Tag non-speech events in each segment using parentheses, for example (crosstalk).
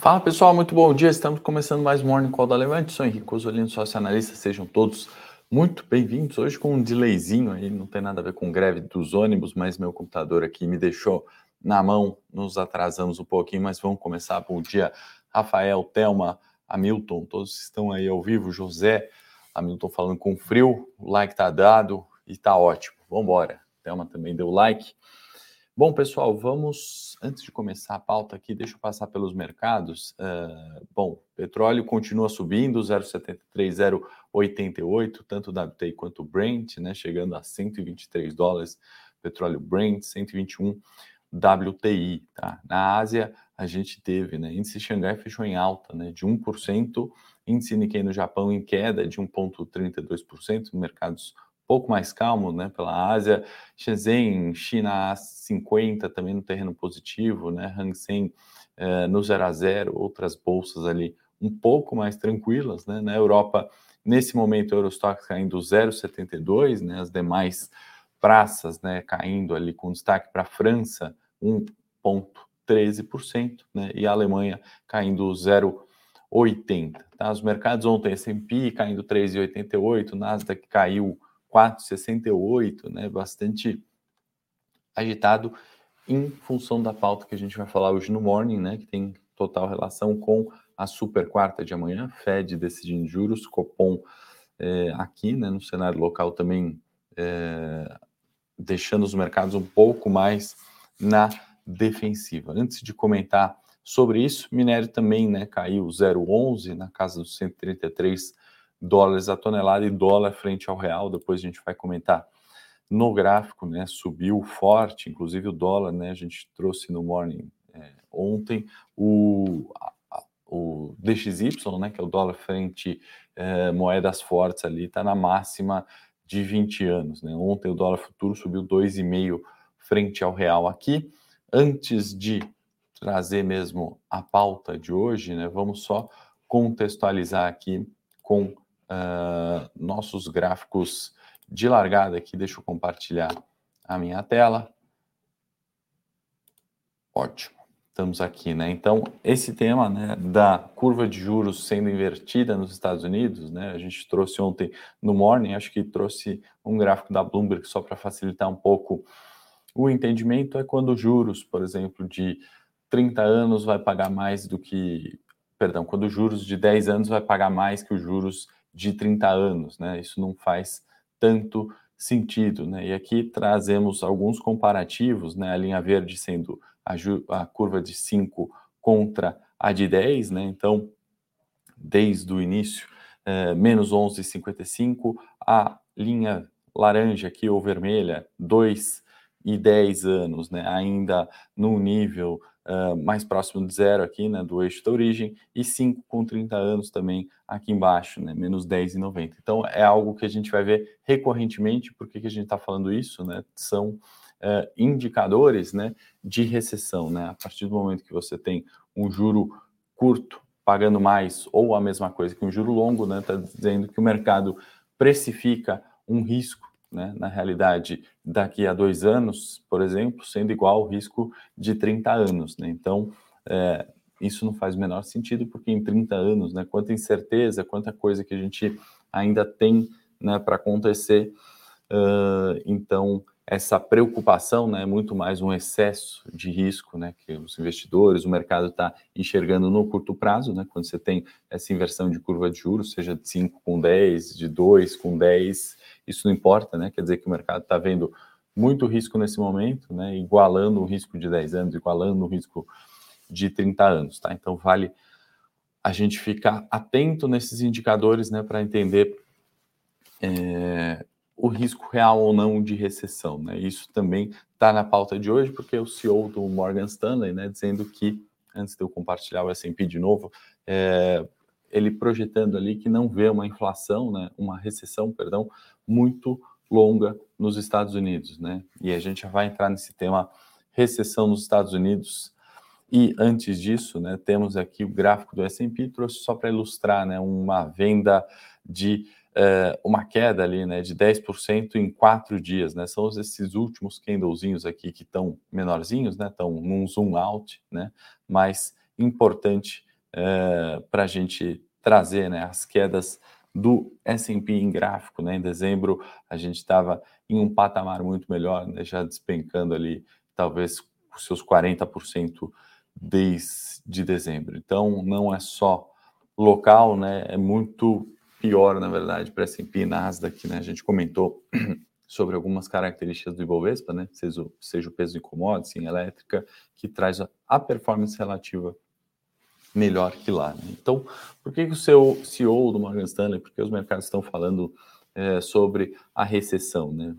Fala pessoal, muito bom dia. Estamos começando mais Morning Call da Levante. Sou Henrique Osolino, sócio analista. Sejam todos muito bem-vindos. Hoje com um delayzinho aí, não tem nada a ver com greve dos ônibus, mas meu computador aqui me deixou na mão. Nos atrasamos um pouquinho, mas vamos começar. Bom dia, Rafael, Thelma, Hamilton, todos estão aí ao vivo. José, Hamilton falando com frio, o like tá dado e tá ótimo. Vamos embora. Thelma também deu like. Bom, pessoal, vamos, antes de começar a pauta aqui, deixa eu passar pelos mercados. Uh, bom, petróleo continua subindo, 0,73, 0,88, tanto o WTI quanto o Brent, né, chegando a 123 dólares, petróleo Brent, 121 WTI, tá? Na Ásia, a gente teve, né, índice Xangai fechou em alta, né, de 1%, índice Nikkei no Japão em queda de 1,32%, mercados pouco mais calmo né, pela Ásia, Shenzhen, China 50 também no terreno positivo, né, Hang Seng eh, no 0 a 0, outras bolsas ali um pouco mais tranquilas, né, na Europa nesse momento o Eurostock caindo 0,72, né, as demais praças, né, caindo ali com destaque para a França 1,13%, né, e a Alemanha caindo 0,80. Tá? Os mercados ontem S&P caindo 3,88, Nasdaq caiu 4,68, né? Bastante agitado em função da pauta que a gente vai falar hoje no morning, né? Que tem total relação com a super quarta de amanhã, Fed decidindo juros, Copom é, aqui, né? No cenário local também é, deixando os mercados um pouco mais na defensiva. Antes de comentar sobre isso, minério também, né? Caiu 0,11 na casa dos 133 dólares a tonelada e dólar frente ao real. Depois a gente vai comentar no gráfico, né? Subiu forte, inclusive o dólar, né? A gente trouxe no morning é, ontem o, a, o DXY, né? Que é o dólar frente é, moedas fortes ali, está na máxima de 20 anos, né? Ontem o dólar futuro subiu 2,5 frente ao real aqui. Antes de trazer mesmo a pauta de hoje, né? Vamos só contextualizar aqui com uh, nossos gráficos de largada aqui. Deixa eu compartilhar a minha tela. Ótimo, estamos aqui, né? Então, esse tema né, da curva de juros sendo invertida nos Estados Unidos, né? A gente trouxe ontem no Morning, acho que trouxe um gráfico da Bloomberg só para facilitar um pouco o entendimento. É quando juros, por exemplo, de 30 anos vai pagar mais do que. Perdão, quando juros de 10 anos vai pagar mais que os juros de 30 anos, né? Isso não faz tanto sentido, né? E aqui trazemos alguns comparativos, né? A linha verde sendo a, a curva de 5 contra a de 10, né? Então, desde o início, é, menos 11,55, a linha laranja aqui ou vermelha, 2 e 10 anos, né? Ainda num nível uh, mais próximo de zero aqui, né, do eixo da origem, e 5 com 30 anos também aqui embaixo, né, menos 10,90. Então, é algo que a gente vai ver recorrentemente, por que a gente está falando isso, né, são uh, indicadores, né, de recessão, né, a partir do momento que você tem um juro curto pagando mais ou a mesma coisa que um juro longo, né, está dizendo que o mercado precifica um risco né, na realidade, daqui a dois anos, por exemplo, sendo igual ao risco de 30 anos. Né? Então, é, isso não faz o menor sentido, porque em 30 anos, né, quanta incerteza, quanta coisa que a gente ainda tem né, para acontecer. Uh, então, essa preocupação né, é muito mais um excesso de risco né, que os investidores, o mercado está enxergando no curto prazo, né, quando você tem essa inversão de curva de juros, seja de 5 com 10, de 2 com 10, isso não importa, né? Quer dizer que o mercado está vendo muito risco nesse momento, né? Igualando o risco de 10 anos, igualando o risco de 30 anos, tá? Então vale a gente ficar atento nesses indicadores, né, para entender é, o risco real ou não de recessão, né? Isso também está na pauta de hoje, porque o CEO do Morgan Stanley, né, dizendo que antes de eu compartilhar o S&P de novo, é, ele projetando ali que não vê uma inflação, né, uma recessão, perdão, muito longa nos Estados Unidos, né? E a gente já vai entrar nesse tema recessão nos Estados Unidos. E antes disso, né, temos aqui o gráfico do S&P, trouxe só para ilustrar, né, uma venda de uh, uma queda ali, né, de 10% em quatro dias, né? São esses últimos candlezinhos aqui que estão menorzinhos, né? Estão num zoom out, né? Mas importante é, para a gente trazer né, as quedas do S&P em gráfico, né? Em dezembro a gente estava em um patamar muito melhor, né? já despencando ali talvez os seus 40% desde dezembro. Então não é só local, né? É muito pior, na verdade, para S&P e Nasdaq, né? A gente comentou (clears throat) sobre algumas características do Ibovespa, né? Seja, seja o peso de commodities, em elétrica, que traz a performance relativa melhor que lá. Né? Então, por que, que o seu CEO do Morgan Stanley, porque os mercados estão falando é, sobre a recessão? Né?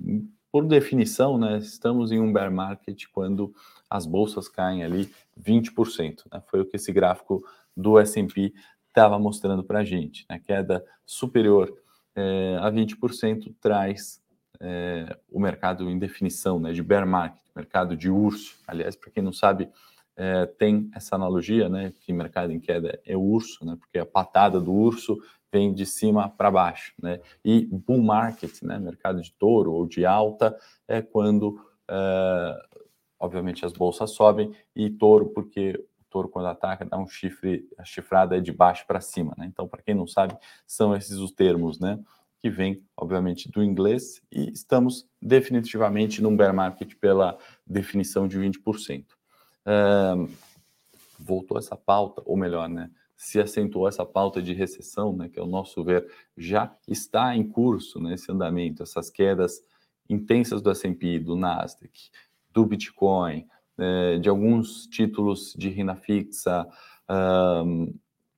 Por definição, né, estamos em um bear market quando as bolsas caem ali 20%. Né? Foi o que esse gráfico do S&P estava mostrando para a gente. Né? Queda superior é, a 20% traz é, o mercado em definição né, de bear market, mercado de urso. Aliás, para quem não sabe, é, tem essa analogia, né, que mercado em queda é urso, né, porque a patada do urso vem de cima para baixo, né, e bull market, né, mercado de touro ou de alta, é quando, é, obviamente, as bolsas sobem, e touro, porque touro, quando ataca, dá um chifre, a chifrada é de baixo para cima, né, então, para quem não sabe, são esses os termos, né, que vem, obviamente, do inglês, e estamos definitivamente num bear market pela definição de 20% voltou essa pauta, ou melhor, né, se acentuou essa pauta de recessão, né, que ao nosso ver já está em curso né, andamento, essas quedas intensas do S&P, do Nasdaq, do Bitcoin, é, de alguns títulos de renda fixa um,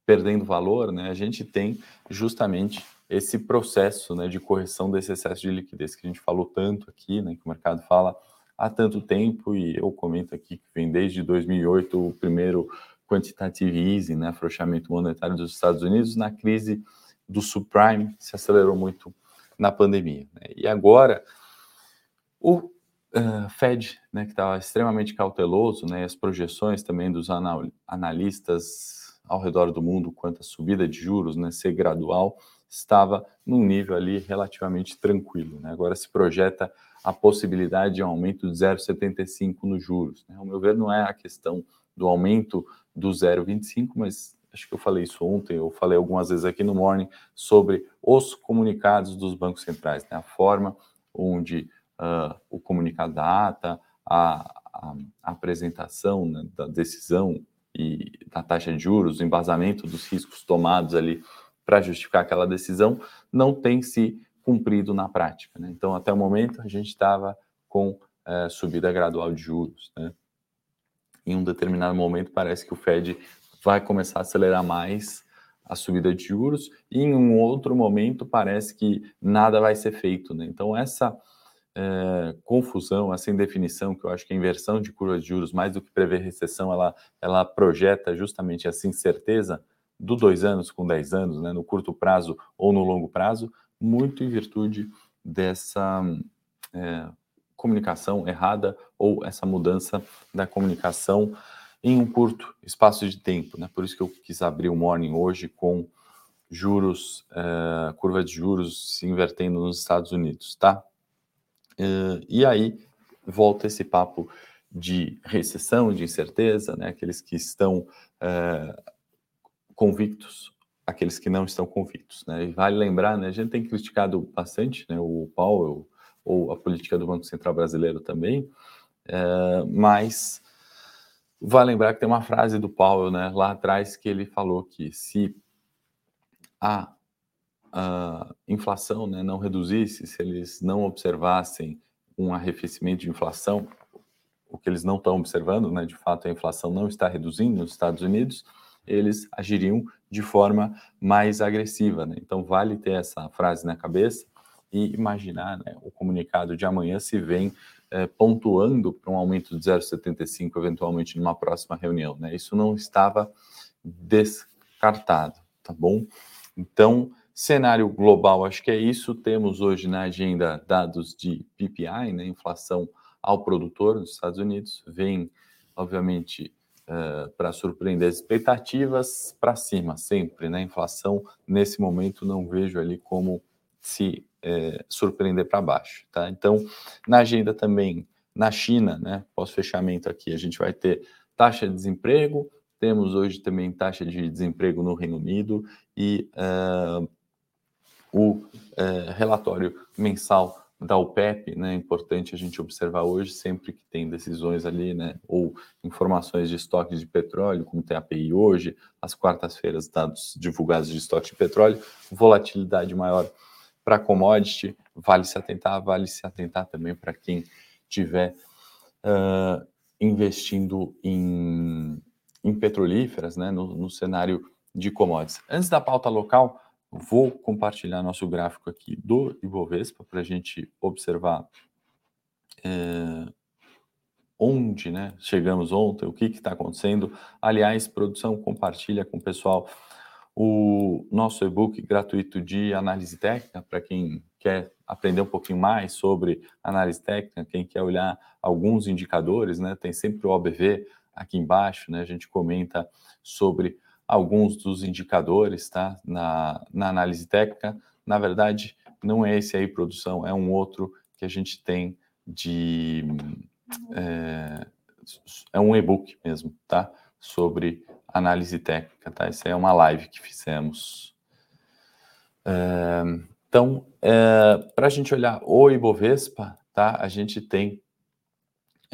perdendo valor, né, a gente tem justamente esse processo né, de correção desse excesso de liquidez que a gente falou tanto aqui, né, que o mercado fala há tanto tempo, e eu comento aqui que vem desde 2008 o primeiro quantitative easing, né, afrouxamento monetário dos Estados Unidos, na crise do subprime, se acelerou muito na pandemia. Né? E agora, o uh, Fed, né, que estava extremamente cauteloso, né, as projeções também dos anal analistas ao redor do mundo quanto à subida de juros, né, ser gradual, estava num nível ali relativamente tranquilo. Né? Agora se projeta a possibilidade de um aumento de 0,75 nos juros. Né? Ao meu ver, não é a questão do aumento do 0,25, mas acho que eu falei isso ontem, eu falei algumas vezes aqui no Morning sobre os comunicados dos bancos centrais, né? a forma onde uh, o comunicado da ata, a, a, apresentação né, da decisão e da taxa de juros, o embasamento dos riscos tomados ali para justificar aquela decisão, não tem se cumprido na prática. Né? Então, até o momento, a gente estava com é, subida gradual de juros. Né? Em um determinado momento, parece que o Fed vai começar a acelerar mais a subida de juros, e em um outro momento, parece que nada vai ser feito. Né? Então, essa é, confusão, essa indefinição, que eu acho que a inversão de curva de juros, mais do que prever recessão, ela, ela projeta justamente essa incerteza do dois anos com dez anos, né, no curto prazo ou no longo prazo, muito em virtude dessa é, comunicação errada ou essa mudança da comunicação em um curto espaço de tempo. Né? Por isso que eu quis abrir o morning hoje com juros, é, curva de juros se invertendo nos Estados Unidos, tá? É, e aí volta esse papo de recessão, de incerteza, né? Aqueles que estão é, convictos aqueles que não estão convictos. Né? E vale lembrar, né, a gente tem criticado bastante né, o Powell ou a política do Banco Central brasileiro também, é, mas vale lembrar que tem uma frase do Powell né, lá atrás que ele falou que se a, a inflação né, não reduzisse, se eles não observassem um arrefecimento de inflação, o que eles não estão observando, né, de fato a inflação não está reduzindo nos Estados Unidos, eles agiriam de forma mais agressiva. Né? Então, vale ter essa frase na cabeça e imaginar né, o comunicado de amanhã se vem é, pontuando para um aumento de 0,75 eventualmente numa próxima reunião. Né? Isso não estava descartado, tá bom? Então, cenário global, acho que é isso. Temos hoje na agenda dados de PPI, né, inflação ao produtor nos Estados Unidos, vem, obviamente, uh, para surpreender as expectativas para cima, sempre, né? Inflação, nesse momento, não vejo ali como se é, surpreender para baixo, tá? Então, na agenda também, na China, né? Pós-fechamento aqui, a gente vai ter taxa de desemprego, temos hoje também taxa de desemprego no Reino Unido e uh, o uh, relatório mensal da OPEP, né, é importante a gente observar hoje, sempre que tem decisões ali, né, ou informações de estoques de petróleo, como tem a API hoje, às quartas-feiras, dados divulgados de estoque de petróleo, volatilidade maior para commodity, vale se atentar, vale se atentar também para quem tiver uh, investindo em, em petrolíferas, né, no, no cenário de commodities. Antes da pauta local, Vou compartilhar nosso gráfico aqui do Ibovespa para a gente observar é, onde né, chegamos ontem, o que está acontecendo. Aliás, produção, compartilha com o pessoal o nosso e-book gratuito de análise técnica para quem quer aprender um pouquinho mais sobre análise técnica, quem quer olhar alguns indicadores, né? Tem sempre o OBV aqui embaixo, né? A gente comenta sobre alguns dos indicadores tá, na, na análise técnica. Na verdade, não é esse aí, produção, é um outro que a gente tem de. É, é um e-book mesmo, tá? Sobre análise técnica, tá? Essa é uma live que fizemos. É, então, é, para a gente olhar o Ibovespa, tá? A gente tem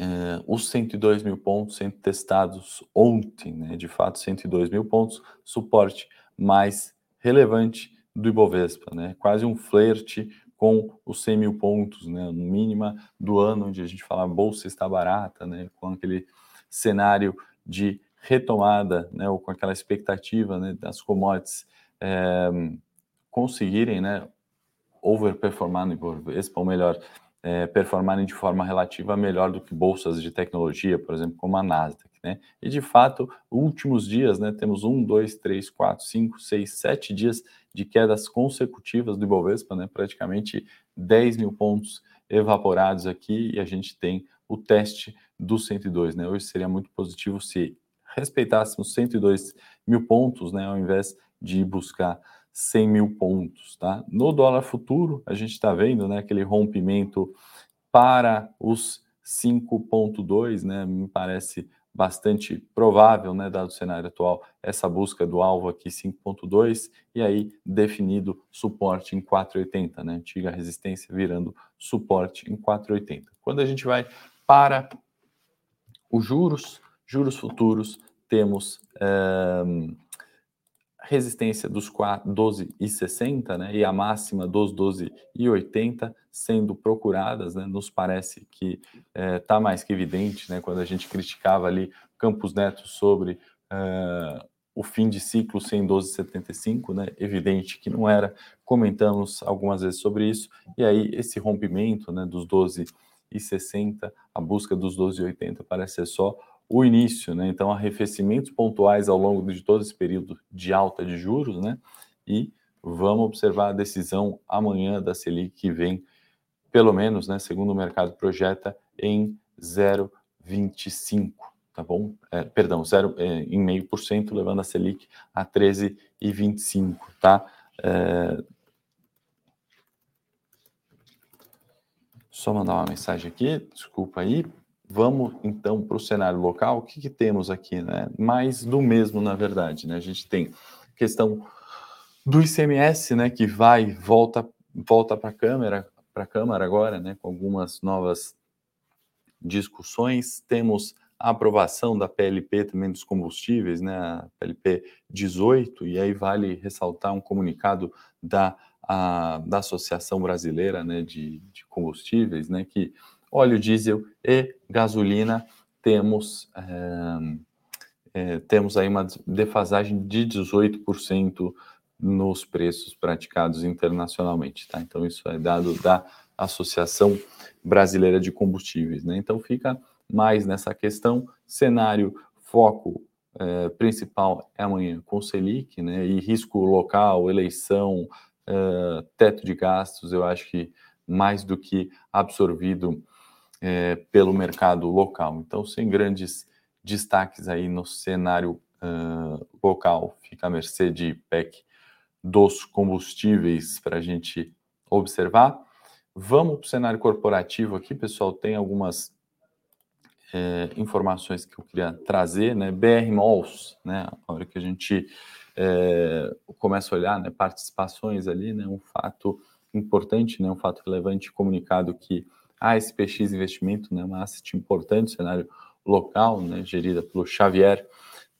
Uh, os 102 mil pontos sendo testados ontem, né? De fato, 102 mil pontos, suporte mais relevante do Ibovespa, né? Quase um flerte com os 100 mil pontos, né? No mínima do ano, onde a gente fala a bolsa está barata, né? Com aquele cenário de retomada, né? Ou com aquela expectativa, né? Das commodities é, conseguirem, né? Overperformar no Ibovespa, ou melhor, é, performarem de forma relativa melhor do que bolsas de tecnologia, por exemplo, como a Nasdaq. Né? E de fato, últimos dias, né, temos um, dois, três, quatro, cinco, seis, sete dias de quedas consecutivas do Ibovespa, né, praticamente 10 mil pontos evaporados aqui, e a gente tem o teste do 102. Né? Hoje seria muito positivo se respeitássemos 102 mil pontos, né, ao invés de buscar 100 mil pontos. Tá? No dólar futuro, a gente está vendo né, aquele rompimento para os 5,2, né, me parece bastante provável, né, dado o cenário atual, essa busca do alvo aqui 5.2 e aí definido suporte em 4.80, né, antiga resistência virando suporte em 4.80. Quando a gente vai para os juros, juros futuros, temos é, resistência dos 12,60 né, e a máxima dos 12,80 sendo procuradas, né, nos parece que está é, mais que evidente, né, quando a gente criticava ali Campos Neto sobre é, o fim de ciclo sem 12,75, né, evidente que não era, comentamos algumas vezes sobre isso, e aí esse rompimento né, dos 12,60, a busca dos 12,80 parece ser só o início, né? Então, arrefecimentos pontuais ao longo de todo esse período de alta de juros, né? E vamos observar a decisão amanhã da Selic que vem, pelo menos, né, segundo o mercado projeta, em 0,25, tá bom? É, perdão, 0 é, em meio por cento, levando a Selic a 13,25, tá? É... Só mandar uma mensagem aqui, desculpa aí, Vamos então para o cenário local. O que, que, temos aqui, né? Mais do mesmo, na verdade, né? A gente tem questão do ICMS, né? Que vai volta volta para a câmara para a câmara agora, né? Com algumas novas discussões. Temos a aprovação da PLP também dos combustíveis, né? A PLP 18 e aí vale ressaltar um comunicado da a, da Associação Brasileira, né? De, de combustíveis, né? Que óleo diesel e gasolina, temos, é, é, temos aí uma defasagem de 18% nos preços praticados internacionalmente, tá? Então, isso é dado da Associação Brasileira de Combustíveis, né? Então, fica mais nessa questão, cenário, foco é, principal é amanhã com Selic, né? E risco local, eleição, teto de gastos, eu acho que mais do que absorvido é, pelo mercado local. Então, sem grandes destaques aí no cenário uh, local, fica a mercê de PEC dos combustíveis para a gente observar. Vamos para o cenário corporativo aqui, pessoal. Tem algumas é, informações que eu queria trazer, né? BR Malls, né? A hora que a gente é, começa a olhar, né? Participações ali, né? Um fato importante, né? Um fato relevante comunicado que a SPX Investimento, né? Uma asset importante, cenário local, né? Gerida pelo Xavier,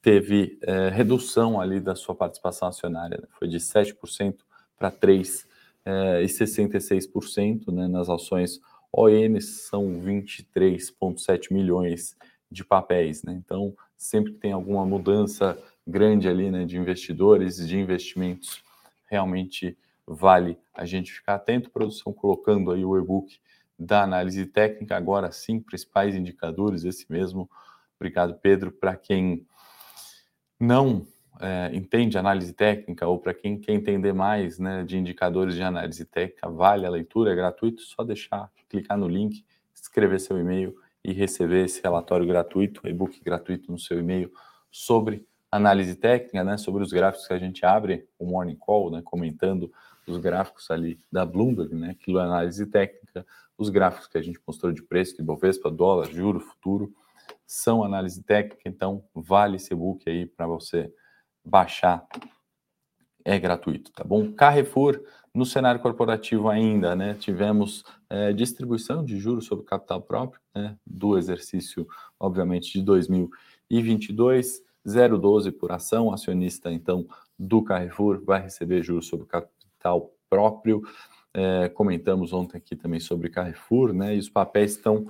teve é, redução ali da sua participação acionária, né? foi de 7% para 3% é, e 66% né, nas ações ON são 23,7 milhões de papéis. Né? Então, sempre que tem alguma mudança grande ali né, de investidores, de investimentos, realmente vale a gente ficar atento. Produção colocando aí o e-book da análise técnica, agora sim, principais indicadores, esse mesmo. Obrigado, Pedro. Para quem não é, entende análise técnica ou para quem quer entender mais né, de indicadores de análise técnica, vale a leitura, é gratuito, só deixar, clicar no link, escrever seu e-mail e receber esse relatório gratuito, e-book gratuito no seu e-mail sobre análise técnica, né, sobre os gráficos que a gente abre, o Morning Call, né, comentando os gráficos ali da Bloomberg, né, aquilo é análise técnica, os gráficos que a gente mostrou de preço de Bovespa, dólar, juro, futuro, são análise técnica, então vale esse e-book aí para você baixar. É gratuito, tá bom? Carrefour, no cenário corporativo ainda, né? Tivemos é, distribuição de juros sobre capital próprio, né? Do exercício, obviamente, de 2022, 0,12 por ação. acionista, então, do Carrefour vai receber juros sobre capital próprio. É, comentamos ontem aqui também sobre Carrefour, né? E os papéis estão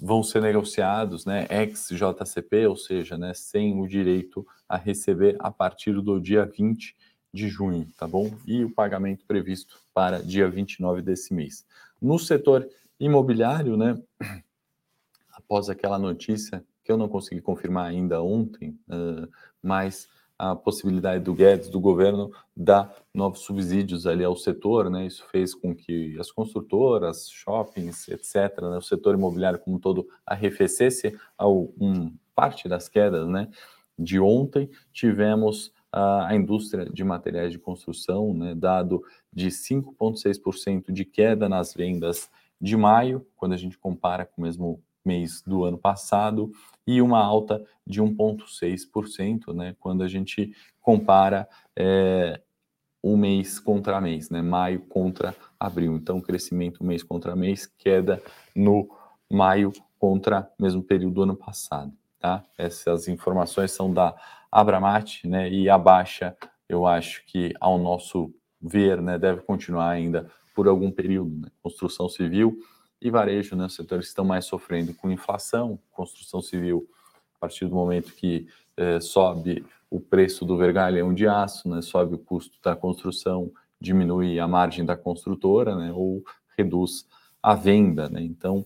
vão ser negociados, né, ex-JCP, ou seja, né, sem o direito a receber a partir do dia 20 de junho, tá bom? E o pagamento previsto para dia 29 desse mês. No setor imobiliário, né, (clears throat) após aquela notícia eu não consegui confirmar ainda ontem, uh, mas a possibilidade do Guedes, do governo, dar novos subsídios ali ao setor, né? Isso fez com que as construtoras, shoppings, etc., né? o setor imobiliário como um todo arrefecesse ao, um, parte das quedas, né? De ontem tivemos a, a indústria de materiais de construção, né? Dado de 5,6% de queda nas vendas de maio, quando a gente compara com o mesmo mês do ano passado e uma alta de 1,6%, né, quando a gente compara é, um mês contra mês, né, maio contra abril. Então, crescimento mês contra mês, queda no maio contra mesmo período do ano passado. Tá? Essas informações são da Abramat, né, e a baixa, eu acho que ao nosso ver, né, deve continuar ainda por algum período. Né? Construção civil e varejo, né, os setores que estão mais sofrendo com inflação, construção civil, a partir do momento que eh, sobe o preço do vergalhão de aço, né, sobe o custo da construção, diminui a margem da construtora, né, ou reduz a venda, né, então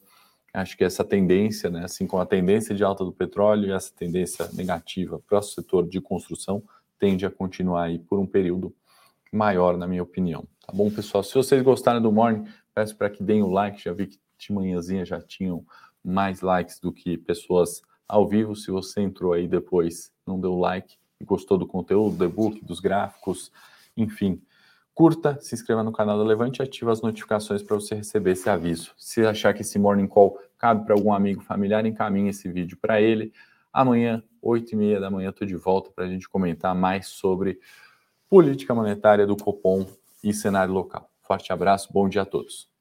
acho que essa tendência, né, assim como a tendência de alta do petróleo e essa tendência negativa para o setor de construção tende a continuar aí por um período maior, na minha opinião. Tá bom, pessoal? Se vocês gostaram do Morning, peço para que deem o like, já vi que de manhãzinha já tinham mais likes do que pessoas ao vivo. Se você entrou aí depois, não deu like e gostou do conteúdo, do e-book, dos gráficos, enfim, curta, se inscreva no canal Levante e ative as notificações para você receber esse aviso. Se achar que esse Morning Call cabe para algum amigo familiar, encaminhe esse vídeo para ele. Amanhã, 8 e meia da manhã, estou de volta para a gente comentar mais sobre política monetária do Copom e cenário local. Forte abraço, bom dia a todos.